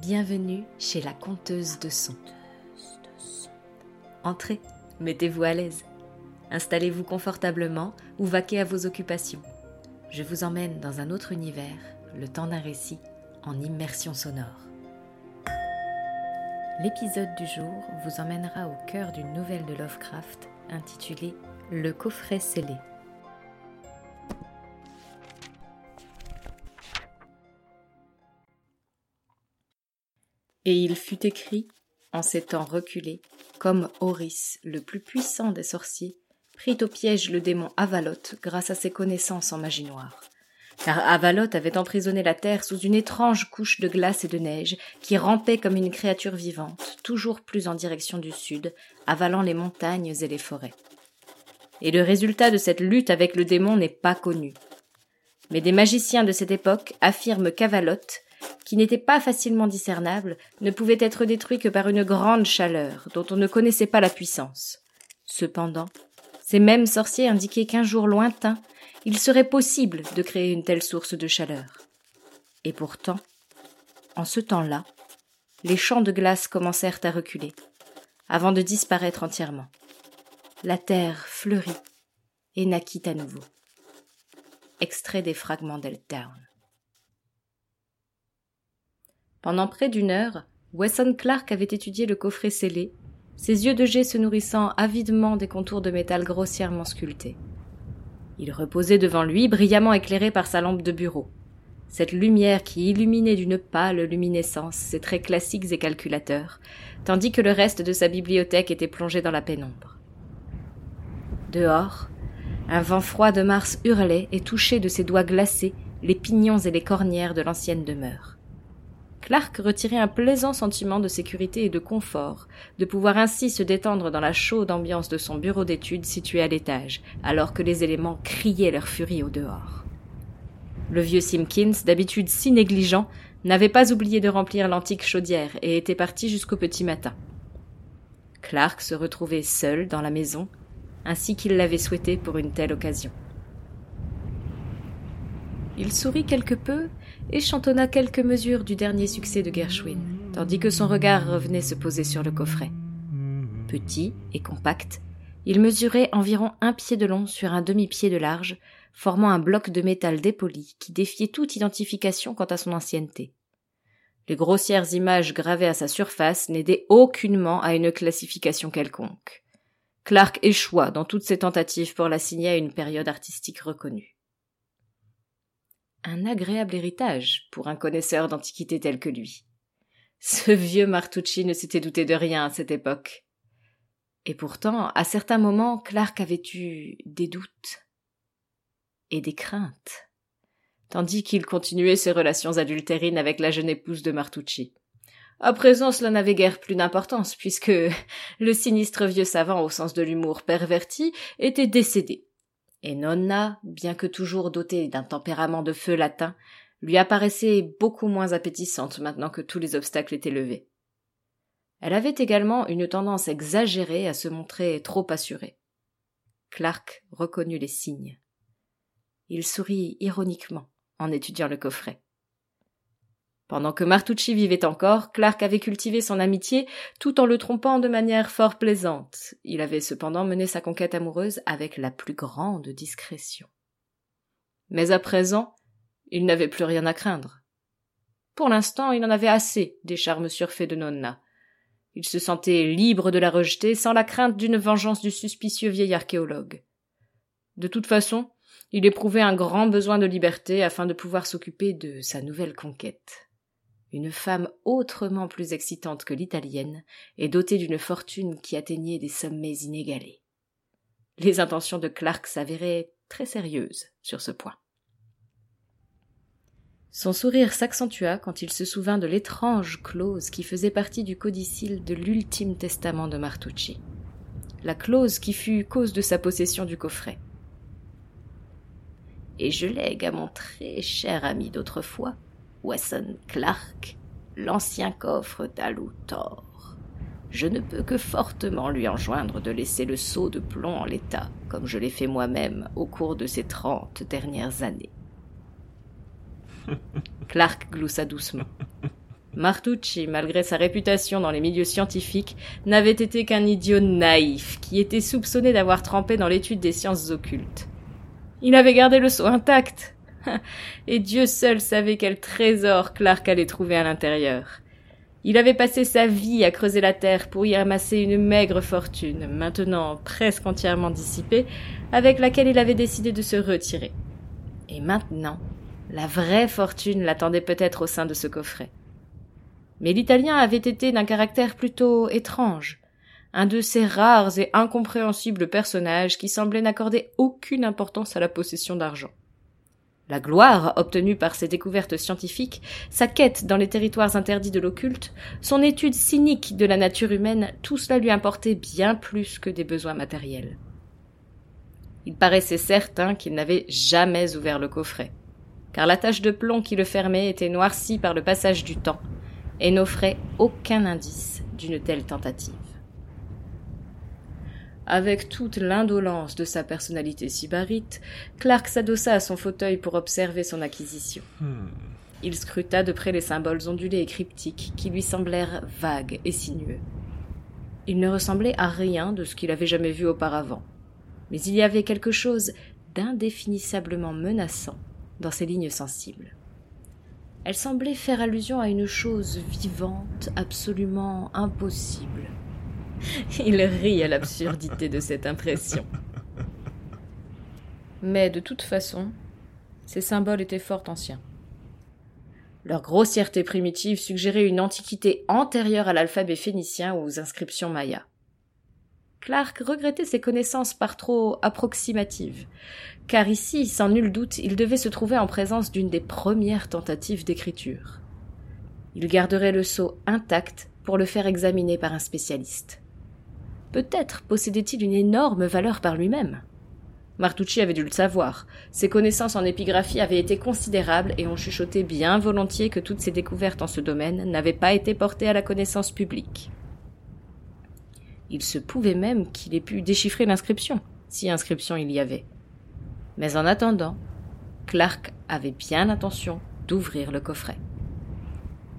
Bienvenue chez la conteuse de son. Entrez, mettez-vous à l'aise. Installez-vous confortablement ou vaquez à vos occupations. Je vous emmène dans un autre univers, le temps d'un récit, en immersion sonore. L'épisode du jour vous emmènera au cœur d'une nouvelle de Lovecraft intitulée Le coffret scellé. Et il fut écrit, en ces temps reculés, comme Horis, le plus puissant des sorciers, prit au piège le démon Avaloth grâce à ses connaissances en magie noire. Car Avaloth avait emprisonné la terre sous une étrange couche de glace et de neige qui rampait comme une créature vivante, toujours plus en direction du sud, avalant les montagnes et les forêts. Et le résultat de cette lutte avec le démon n'est pas connu. Mais des magiciens de cette époque affirment qu'Avaloth, qui n'était pas facilement discernable, ne pouvait être détruit que par une grande chaleur, dont on ne connaissait pas la puissance. Cependant, ces mêmes sorciers indiquaient qu'un jour lointain, il serait possible de créer une telle source de chaleur. Et pourtant, en ce temps-là, les champs de glace commencèrent à reculer, avant de disparaître entièrement. La terre fleurit et naquit à nouveau. Extrait des fragments d'Eltown. Pendant près d'une heure, Wesson Clark avait étudié le coffret scellé, ses yeux de jet se nourrissant avidement des contours de métal grossièrement sculptés. Il reposait devant lui, brillamment éclairé par sa lampe de bureau. Cette lumière qui illuminait d'une pâle luminescence ses traits classiques et calculateurs, tandis que le reste de sa bibliothèque était plongé dans la pénombre. Dehors, un vent froid de mars hurlait et touchait de ses doigts glacés les pignons et les cornières de l'ancienne demeure. Clark retirait un plaisant sentiment de sécurité et de confort, de pouvoir ainsi se détendre dans la chaude ambiance de son bureau d'études situé à l'étage, alors que les éléments criaient leur furie au dehors. Le vieux Simpkins, d'habitude si négligent, n'avait pas oublié de remplir l'antique chaudière et était parti jusqu'au petit matin. Clark se retrouvait seul dans la maison, ainsi qu'il l'avait souhaité pour une telle occasion. Il sourit quelque peu et chantonna quelques mesures du dernier succès de Gershwin, tandis que son regard revenait se poser sur le coffret. Petit et compact, il mesurait environ un pied de long sur un demi-pied de large, formant un bloc de métal dépoli qui défiait toute identification quant à son ancienneté. Les grossières images gravées à sa surface n'aidaient aucunement à une classification quelconque. Clark échoua dans toutes ses tentatives pour l'assigner à une période artistique reconnue. Un agréable héritage pour un connaisseur d'antiquité tel que lui. Ce vieux Martucci ne s'était douté de rien à cette époque. Et pourtant, à certains moments, Clark avait eu des doutes et des craintes, tandis qu'il continuait ses relations adultérines avec la jeune épouse de Martucci. À présent, cela n'avait guère plus d'importance, puisque le sinistre vieux savant, au sens de l'humour perverti, était décédé, et Nonna, bien que toujours dotée d'un tempérament de feu latin, lui apparaissait beaucoup moins appétissante maintenant que tous les obstacles étaient levés. Elle avait également une tendance exagérée à se montrer trop assurée. Clark reconnut les signes. Il sourit ironiquement en étudiant le coffret. Pendant que Martucci vivait encore, Clark avait cultivé son amitié tout en le trompant de manière fort plaisante. Il avait cependant mené sa conquête amoureuse avec la plus grande discrétion. Mais à présent, il n'avait plus rien à craindre. Pour l'instant, il en avait assez des charmes surfaits de Nonna. Il se sentait libre de la rejeter sans la crainte d'une vengeance du suspicieux vieil archéologue. De toute façon, il éprouvait un grand besoin de liberté afin de pouvoir s'occuper de sa nouvelle conquête une femme autrement plus excitante que l'italienne et dotée d'une fortune qui atteignait des sommets inégalés. Les intentions de Clark s'avéraient très sérieuses sur ce point. Son sourire s'accentua quand il se souvint de l'étrange clause qui faisait partie du codicile de l'ultime testament de Martucci. La clause qui fut cause de sa possession du coffret. Et je lègue à mon très cher ami d'autrefois Wesson Clark, l'ancien coffre d'Alutor. Je ne peux que fortement lui enjoindre de laisser le seau de plomb en l'état, comme je l'ai fait moi-même au cours de ces trente dernières années. Clark gloussa doucement. Martucci, malgré sa réputation dans les milieux scientifiques, n'avait été qu'un idiot naïf qui était soupçonné d'avoir trempé dans l'étude des sciences occultes. Il avait gardé le seau intact. Et Dieu seul savait quel trésor Clark allait trouver à l'intérieur. Il avait passé sa vie à creuser la terre pour y amasser une maigre fortune, maintenant presque entièrement dissipée, avec laquelle il avait décidé de se retirer. Et maintenant, la vraie fortune l'attendait peut-être au sein de ce coffret. Mais l'Italien avait été d'un caractère plutôt étrange, un de ces rares et incompréhensibles personnages qui semblaient n'accorder aucune importance à la possession d'argent. La gloire obtenue par ses découvertes scientifiques, sa quête dans les territoires interdits de l'occulte, son étude cynique de la nature humaine, tout cela lui importait bien plus que des besoins matériels. Il paraissait certain qu'il n'avait jamais ouvert le coffret, car la tache de plomb qui le fermait était noircie par le passage du temps et n'offrait aucun indice d'une telle tentative. Avec toute l'indolence de sa personnalité sybarite, Clark s'adossa à son fauteuil pour observer son acquisition. Hmm. Il scruta de près les symboles ondulés et cryptiques qui lui semblèrent vagues et sinueux. Ils ne ressemblaient à rien de ce qu'il avait jamais vu auparavant. Mais il y avait quelque chose d'indéfinissablement menaçant dans ces lignes sensibles. Elles semblaient faire allusion à une chose vivante, absolument impossible, Il rit à l'absurdité de cette impression. Mais de toute façon, ces symboles étaient fort anciens. Leur grossièreté primitive suggérait une antiquité antérieure à l'alphabet phénicien ou aux inscriptions mayas. Clark regrettait ses connaissances par trop approximatives, car ici, sans nul doute, il devait se trouver en présence d'une des premières tentatives d'écriture. Il garderait le sceau intact pour le faire examiner par un spécialiste. Peut-être possédait-il une énorme valeur par lui-même. Martucci avait dû le savoir. Ses connaissances en épigraphie avaient été considérables et on chuchotait bien volontiers que toutes ses découvertes en ce domaine n'avaient pas été portées à la connaissance publique. Il se pouvait même qu'il ait pu déchiffrer l'inscription, si inscription il y avait. Mais en attendant, Clark avait bien l'intention d'ouvrir le coffret.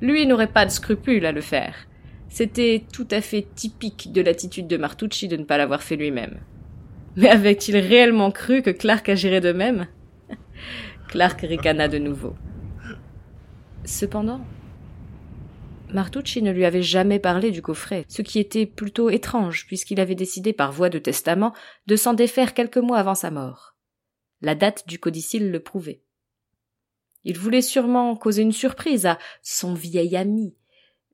Lui n'aurait pas de scrupule à le faire. C'était tout à fait typique de l'attitude de Martucci de ne pas l'avoir fait lui-même. Mais avait-il réellement cru que Clark agirait de même? Clark ricana de nouveau. Cependant, Martucci ne lui avait jamais parlé du coffret, ce qui était plutôt étrange puisqu'il avait décidé par voie de testament de s'en défaire quelques mois avant sa mort. La date du codicile le prouvait. Il voulait sûrement causer une surprise à son vieil ami,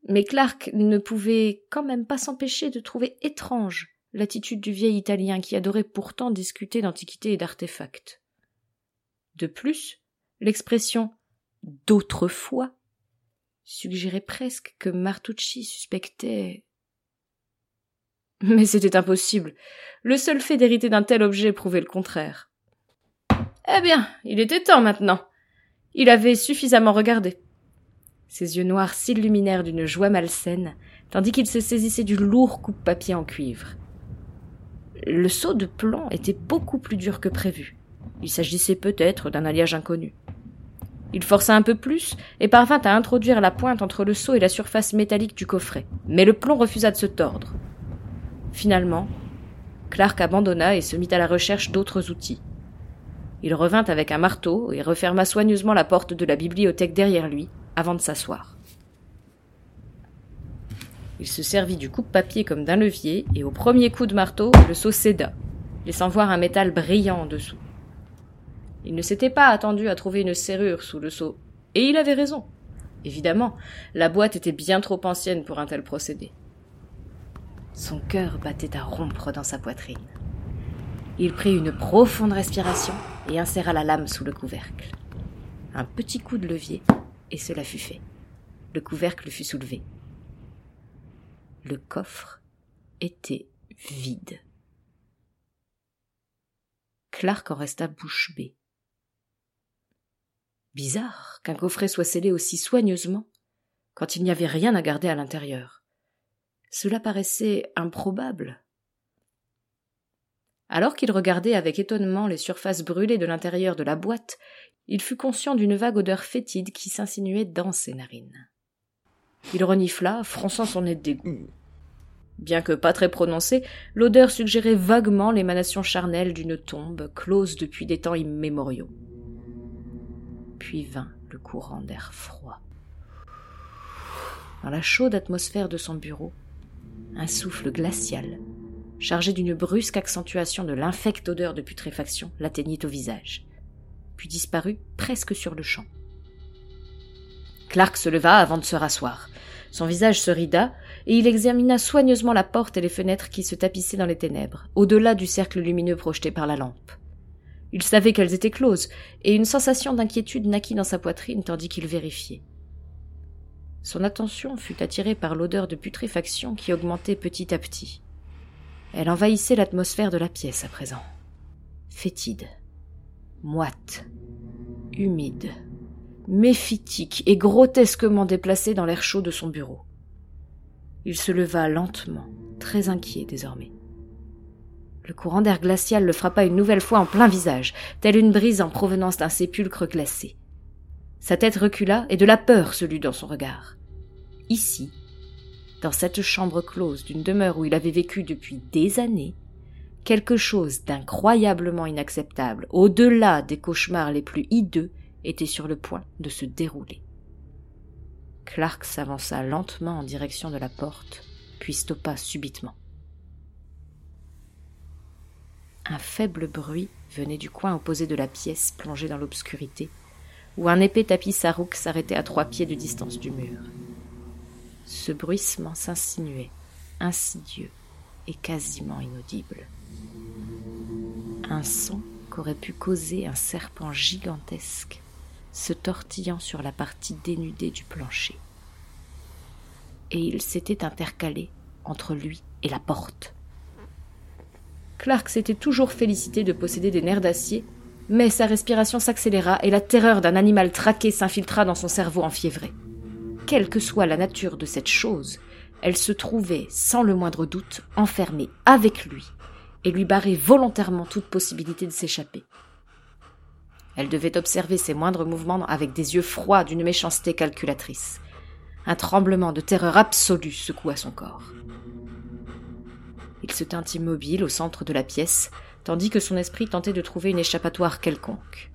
mais Clark ne pouvait quand même pas s'empêcher de trouver étrange l'attitude du vieil Italien qui adorait pourtant discuter d'antiquités et d'artefacts. De plus, l'expression d'autrefois suggérait presque que Martucci suspectait. Mais c'était impossible. Le seul fait d'hériter d'un tel objet prouvait le contraire. Eh bien, il était temps maintenant. Il avait suffisamment regardé. Ses yeux noirs s'illuminèrent d'une joie malsaine, tandis qu'il se saisissait du lourd coupe-papier en cuivre. Le seau de plomb était beaucoup plus dur que prévu. Il s'agissait peut-être d'un alliage inconnu. Il força un peu plus et parvint à introduire la pointe entre le seau et la surface métallique du coffret, mais le plomb refusa de se tordre. Finalement, Clark abandonna et se mit à la recherche d'autres outils. Il revint avec un marteau et referma soigneusement la porte de la bibliothèque derrière lui, avant de s'asseoir. Il se servit du coupe-papier comme d'un levier, et au premier coup de marteau, le seau céda, laissant voir un métal brillant en dessous. Il ne s'était pas attendu à trouver une serrure sous le seau, et il avait raison. Évidemment, la boîte était bien trop ancienne pour un tel procédé. Son cœur battait à rompre dans sa poitrine. Il prit une profonde respiration et inséra la lame sous le couvercle. Un petit coup de levier et cela fut fait. Le couvercle fut soulevé. Le coffre était vide. Clark en resta bouche bée. Bizarre qu'un coffret soit scellé aussi soigneusement quand il n'y avait rien à garder à l'intérieur. Cela paraissait improbable. Alors qu'il regardait avec étonnement les surfaces brûlées de l'intérieur de la boîte, il fut conscient d'une vague odeur fétide qui s'insinuait dans ses narines. Il renifla, fronçant son nez de dégoût. Bien que pas très prononcée, l'odeur suggérait vaguement l'émanation charnelle d'une tombe close depuis des temps immémoriaux. Puis vint le courant d'air froid. Dans la chaude atmosphère de son bureau, un souffle glacial, chargé d'une brusque accentuation de l'infecte odeur de putréfaction, l'atteignit au visage, puis disparut presque sur le champ. Clark se leva avant de se rasseoir. Son visage se rida, et il examina soigneusement la porte et les fenêtres qui se tapissaient dans les ténèbres, au-delà du cercle lumineux projeté par la lampe. Il savait qu'elles étaient closes, et une sensation d'inquiétude naquit dans sa poitrine tandis qu'il vérifiait. Son attention fut attirée par l'odeur de putréfaction qui augmentait petit à petit. Elle envahissait l'atmosphère de la pièce à présent. Fétide, moite, humide, méphitique et grotesquement déplacé dans l'air chaud de son bureau. Il se leva lentement, très inquiet désormais. Le courant d'air glacial le frappa une nouvelle fois en plein visage, telle une brise en provenance d'un sépulcre glacé. Sa tête recula et de la peur se lut dans son regard. Ici, dans cette chambre close d'une demeure où il avait vécu depuis des années, quelque chose d'incroyablement inacceptable, au-delà des cauchemars les plus hideux, était sur le point de se dérouler. Clark s'avança lentement en direction de la porte, puis stoppa subitement. Un faible bruit venait du coin opposé de la pièce plongée dans l'obscurité, où un épais tapis sarouk s'arrêtait à trois pieds de distance du mur. Ce bruissement s'insinuait, insidieux et quasiment inaudible. Un son qu'aurait pu causer un serpent gigantesque se tortillant sur la partie dénudée du plancher. Et il s'était intercalé entre lui et la porte. Clark s'était toujours félicité de posséder des nerfs d'acier, mais sa respiration s'accéléra et la terreur d'un animal traqué s'infiltra dans son cerveau enfiévré. Quelle que soit la nature de cette chose, elle se trouvait, sans le moindre doute, enfermée avec lui et lui barrait volontairement toute possibilité de s'échapper. Elle devait observer ses moindres mouvements avec des yeux froids d'une méchanceté calculatrice. Un tremblement de terreur absolue secoua son corps. Il se tint immobile au centre de la pièce, tandis que son esprit tentait de trouver une échappatoire quelconque.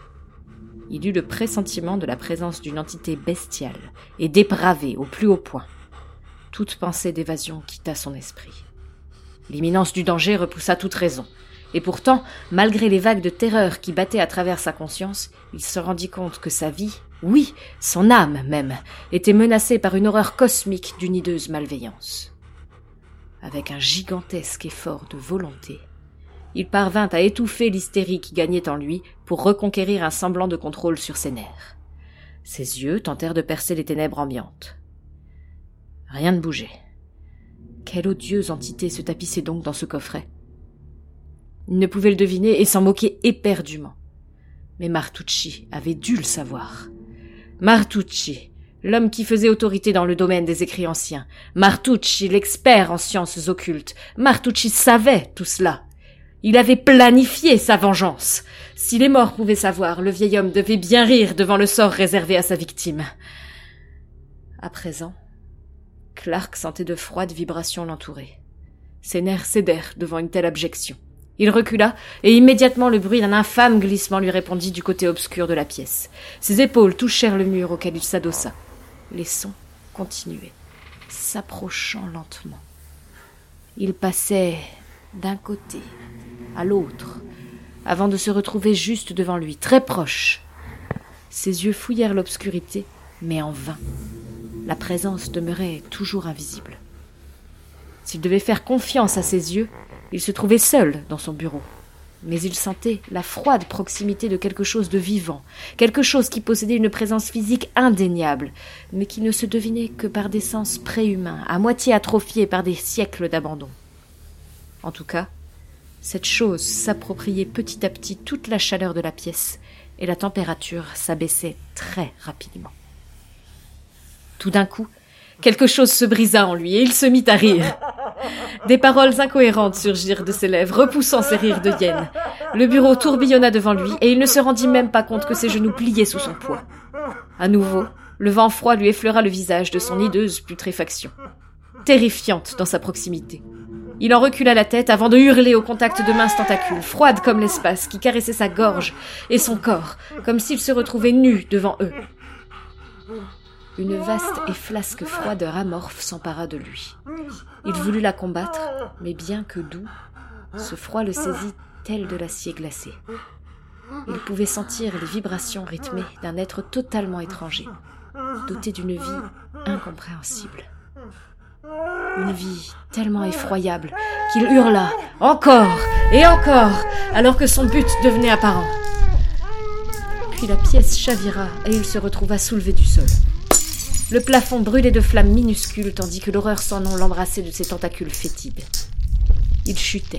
Il eut le pressentiment de la présence d'une entité bestiale et dépravée au plus haut point. Toute pensée d'évasion quitta son esprit. L'imminence du danger repoussa toute raison. Et pourtant, malgré les vagues de terreur qui battaient à travers sa conscience, il se rendit compte que sa vie, oui, son âme même, était menacée par une horreur cosmique d'une hideuse malveillance. Avec un gigantesque effort de volonté, il parvint à étouffer l'hystérie qui gagnait en lui pour reconquérir un semblant de contrôle sur ses nerfs. Ses yeux tentèrent de percer les ténèbres ambiantes. Rien ne bougeait. Quelle odieuse entité se tapissait donc dans ce coffret il ne pouvait le deviner et s'en moquer éperdument. Mais Martucci avait dû le savoir. Martucci, l'homme qui faisait autorité dans le domaine des écrits anciens. Martucci, l'expert en sciences occultes. Martucci savait tout cela. Il avait planifié sa vengeance. Si les morts pouvaient savoir, le vieil homme devait bien rire devant le sort réservé à sa victime. À présent, Clark sentait de froides vibrations l'entourer. Ses nerfs cédèrent devant une telle abjection. Il recula, et immédiatement le bruit d'un infâme glissement lui répondit du côté obscur de la pièce. Ses épaules touchèrent le mur auquel il s'adossa. Les sons continuaient, s'approchant lentement. Il passait d'un côté à l'autre, avant de se retrouver juste devant lui, très proche. Ses yeux fouillèrent l'obscurité, mais en vain. La présence demeurait toujours invisible. S'il devait faire confiance à ses yeux, il se trouvait seul dans son bureau. Mais il sentait la froide proximité de quelque chose de vivant, quelque chose qui possédait une présence physique indéniable, mais qui ne se devinait que par des sens préhumains, à moitié atrophiés par des siècles d'abandon. En tout cas, cette chose s'appropriait petit à petit toute la chaleur de la pièce, et la température s'abaissait très rapidement. Tout d'un coup, quelque chose se brisa en lui, et il se mit à rire. Des paroles incohérentes surgirent de ses lèvres, repoussant ses rires de hyène. Le bureau tourbillonna devant lui, et il ne se rendit même pas compte que ses genoux pliaient sous son poids. À nouveau, le vent froid lui effleura le visage de son hideuse putréfaction, terrifiante dans sa proximité. Il en recula la tête avant de hurler au contact de minces tentacules, froides comme l'espace, qui caressaient sa gorge et son corps, comme s'il se retrouvait nu devant eux. Une vaste et flasque froideur amorphe s'empara de lui. Il voulut la combattre, mais bien que doux, ce froid le saisit tel de l'acier glacé. Il pouvait sentir les vibrations rythmées d'un être totalement étranger, doté d'une vie incompréhensible. Une vie tellement effroyable qu'il hurla encore et encore alors que son but devenait apparent. Puis la pièce chavira et il se retrouva soulevé du sol. Le plafond brûlait de flammes minuscules tandis que l'horreur sans nom l'embrassait de ses tentacules fétides. Il chutait.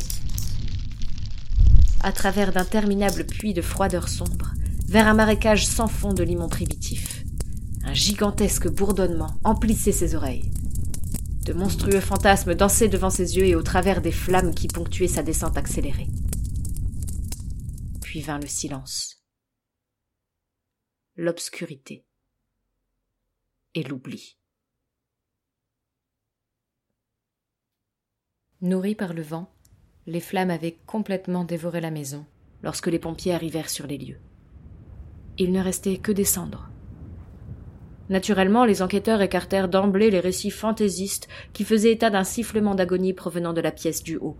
À travers d'interminables puits de froideur sombre, vers un marécage sans fond de limon primitif. Un gigantesque bourdonnement emplissait ses oreilles. De monstrueux fantasmes dansaient devant ses yeux et au travers des flammes qui ponctuaient sa descente accélérée. Puis vint le silence. L'obscurité et l'oubli. Nourris par le vent, les flammes avaient complètement dévoré la maison lorsque les pompiers arrivèrent sur les lieux. Il ne restait que des cendres. Naturellement, les enquêteurs écartèrent d'emblée les récits fantaisistes qui faisaient état d'un sifflement d'agonie provenant de la pièce du haut.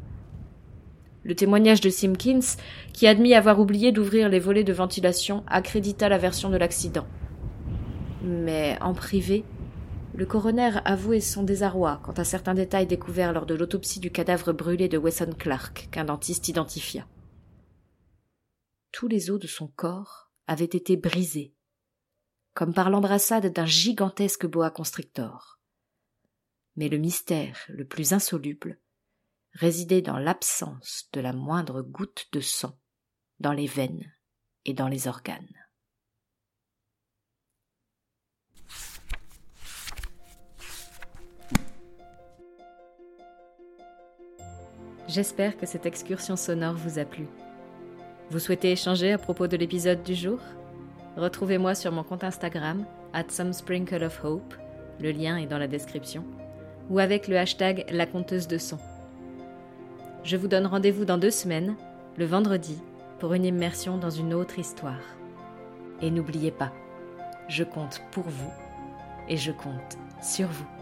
Le témoignage de Simpkins, qui admit avoir oublié d'ouvrir les volets de ventilation, accrédita la version de l'accident. Mais en privé, le coroner avouait son désarroi quant à certains détails découverts lors de l'autopsie du cadavre brûlé de Wesson Clark, qu'un dentiste identifia. Tous les os de son corps avaient été brisés, comme par l'embrassade d'un gigantesque boa constrictor. Mais le mystère le plus insoluble résidait dans l'absence de la moindre goutte de sang dans les veines et dans les organes. J'espère que cette excursion sonore vous a plu. Vous souhaitez échanger à propos de l'épisode du jour? Retrouvez-moi sur mon compte Instagram, at some sprinkle of hope, le lien est dans la description, ou avec le hashtag la conteuse de son. Je vous donne rendez-vous dans deux semaines, le vendredi, pour une immersion dans une autre histoire. Et n'oubliez pas, je compte pour vous et je compte sur vous.